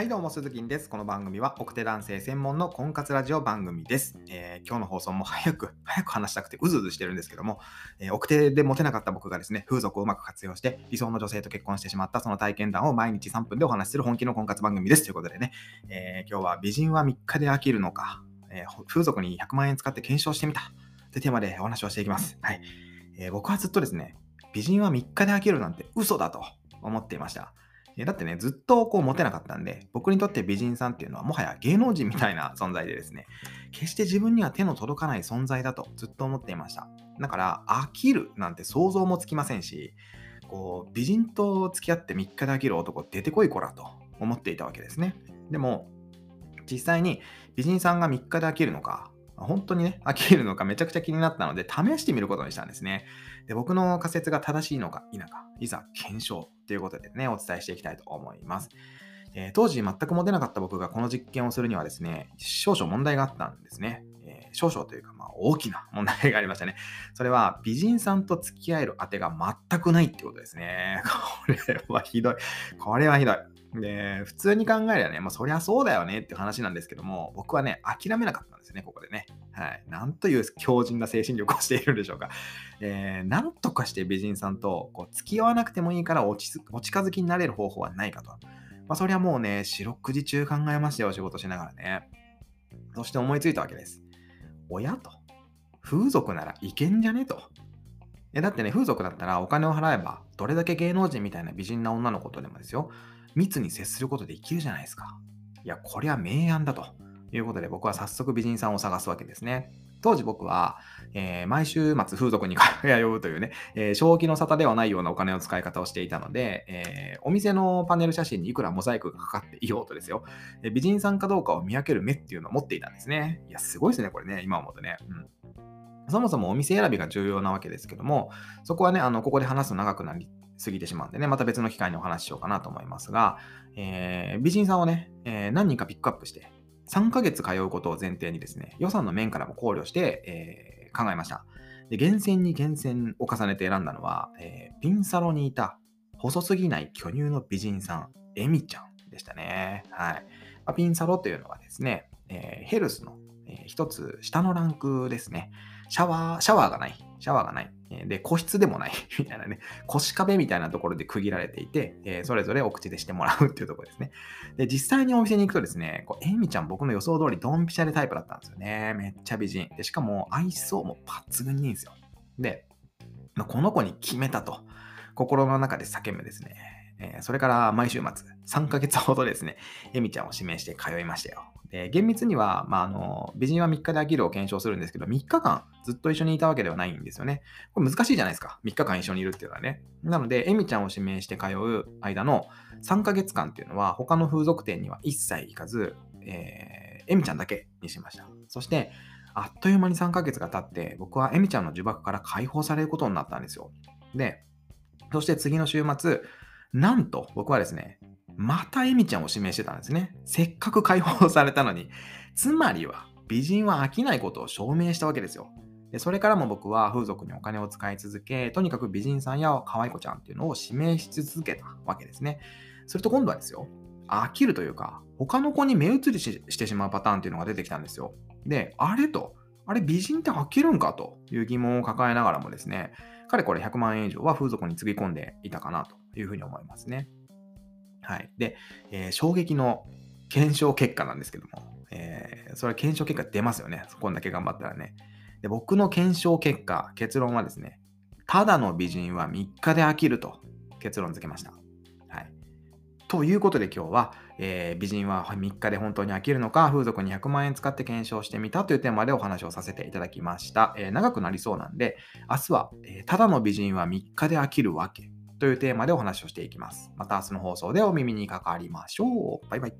はいどうも、鈴木です。この番組は、奥手男性専門の婚活ラジオ番組です。えー、今日の放送も早く、早く話したくてうずうずしてるんですけども、えー、奥手でモテなかった僕がですね、風俗をうまく活用して、理想の女性と結婚してしまったその体験談を毎日3分でお話しする本気の婚活番組です。ということでね、えー、今日は美人は3日で飽きるのか、え風俗に100万円使って検証してみたというテーマでお話をしていきます。はい。え僕はずっとですね、美人は3日で飽きるなんて嘘だと思っていました。だってね、ずっとこうモテなかったんで、僕にとって美人さんっていうのはもはや芸能人みたいな存在でですね、決して自分には手の届かない存在だとずっと思っていました。だから、飽きるなんて想像もつきませんし、こう、美人と付き合って3日で飽きる男出てこいこらと思っていたわけですね。でも、実際に美人さんが3日で飽きるのか、本当にね、飽きるのかめちゃくちゃ気になったので、試してみることにしたんですね。で僕の仮説が正しいのか否か、いざ検証ということでね、お伝えしていきたいと思います。えー、当時全くモテなかった僕がこの実験をするにはですね、少々問題があったんですね。えー、少々というか、まあ、大きな問題がありましたね。それは、美人さんと付き合える当てが全くないってことですね。これはひどい。これはひどい。で、普通に考えればね、まあ、そりゃそうだよねって話なんですけども、僕はね、諦めなかったんですよね、ここでね。はい。なんという強靭な精神力をしているんでしょうか。えー、なんとかして美人さんとこう付き合わなくてもいいからおちお近づきになれる方法はないかと。まあ、そりゃもうね、四六時中考えましたよ、仕事しながらね。そして思いついたわけです。親と。風俗ならいけんじゃねと。えだってね、風俗だったらお金を払えば、どれだけ芸能人みたいな美人な女の子とでもですよ、密に接することできるじゃないですか。いや、こりゃ明暗だということで、僕は早速美人さんを探すわけですね。当時僕は、えー、毎週末風俗に通うというね、えー、正気の沙汰ではないようなお金の使い方をしていたので、えー、お店のパネル写真にいくらモザイクがかかっていようとですよ、え美人さんかどうかを見分ける目っていうのを持っていたんですね。いや、すごいですね、これね、今思うとね。うんそもそもお店選びが重要なわけですけども、そこはね、あのここで話すと長くなり過ぎてしまうんでね、また別の機会にお話ししようかなと思いますが、えー、美人さんをね、えー、何人かピックアップして、3ヶ月通うことを前提にですね、予算の面からも考慮して、えー、考えました。で厳選に厳選を重ねて選んだのは、え、ピンサロにいた細すぎない巨乳の美人さん、エミちゃんでしたね。はい。まあ、ピンサロというのはですね、え、ヘルスの、えー、一つ下のランクですね。シャワー、シャワーがない。シャワーがない。で、個室でもない みたいなね、腰壁みたいなところで区切られていて、えー、それぞれお口でしてもらうっていうところですね。で、実際にお店に行くとですね、こうエミちゃん僕の予想通りドンピシャでタイプだったんですよね。めっちゃ美人。で、しかも愛想も抜群にいいんですよ。で、この子に決めたと、心の中で叫ぶですね。えー、それから毎週末、3ヶ月ほどですね、エミちゃんを指名して通いましたよ。で厳密には、まあ、あの美人は3日で飽きるを検証するんですけど、3日間ずっと一緒にいたわけではないんですよね。これ難しいじゃないですか。3日間一緒にいるっていうのはね。なので、エミちゃんを指名して通う間の3ヶ月間っていうのは、他の風俗店には一切行かず、えー、エミちゃんだけにしました。そして、あっという間に3ヶ月が経って、僕はエミちゃんの呪縛から解放されることになったんですよ。で、そして次の週末、なんと僕はですね、またエミちゃんを指名してたんですね。せっかく解放されたのに。つまりは、美人は飽きないことを証明したわけですよ。でそれからも僕は風俗にお金を使い続け、とにかく美人さんや可愛い子ちゃんっていうのを指名し続けたわけですね。すると今度はですよ、飽きるというか、他の子に目移りしてしまうパターンっていうのが出てきたんですよ。で、あれと、あれ美人って飽きるんかという疑問を抱えながらもですね、かれこれ100万円以上は風俗につぎ込んでいたかなというふうに思いますね。はい。で、えー、衝撃の検証結果なんですけども、えー、それは検証結果出ますよね。こんだけ頑張ったらね。で、僕の検証結果、結論はですね、ただの美人は3日で飽きると結論付けました。はい。ということで今日は、えー、美人は3日で本当に飽きるのか、風俗に100万円使って検証してみたというテーマでお話をさせていただきました。えー、長くなりそうなんで、明日は、え、ただの美人は3日で飽きるわけというテーマでお話をしていきます。また明日の放送でお耳にかかりましょう。バイバイ。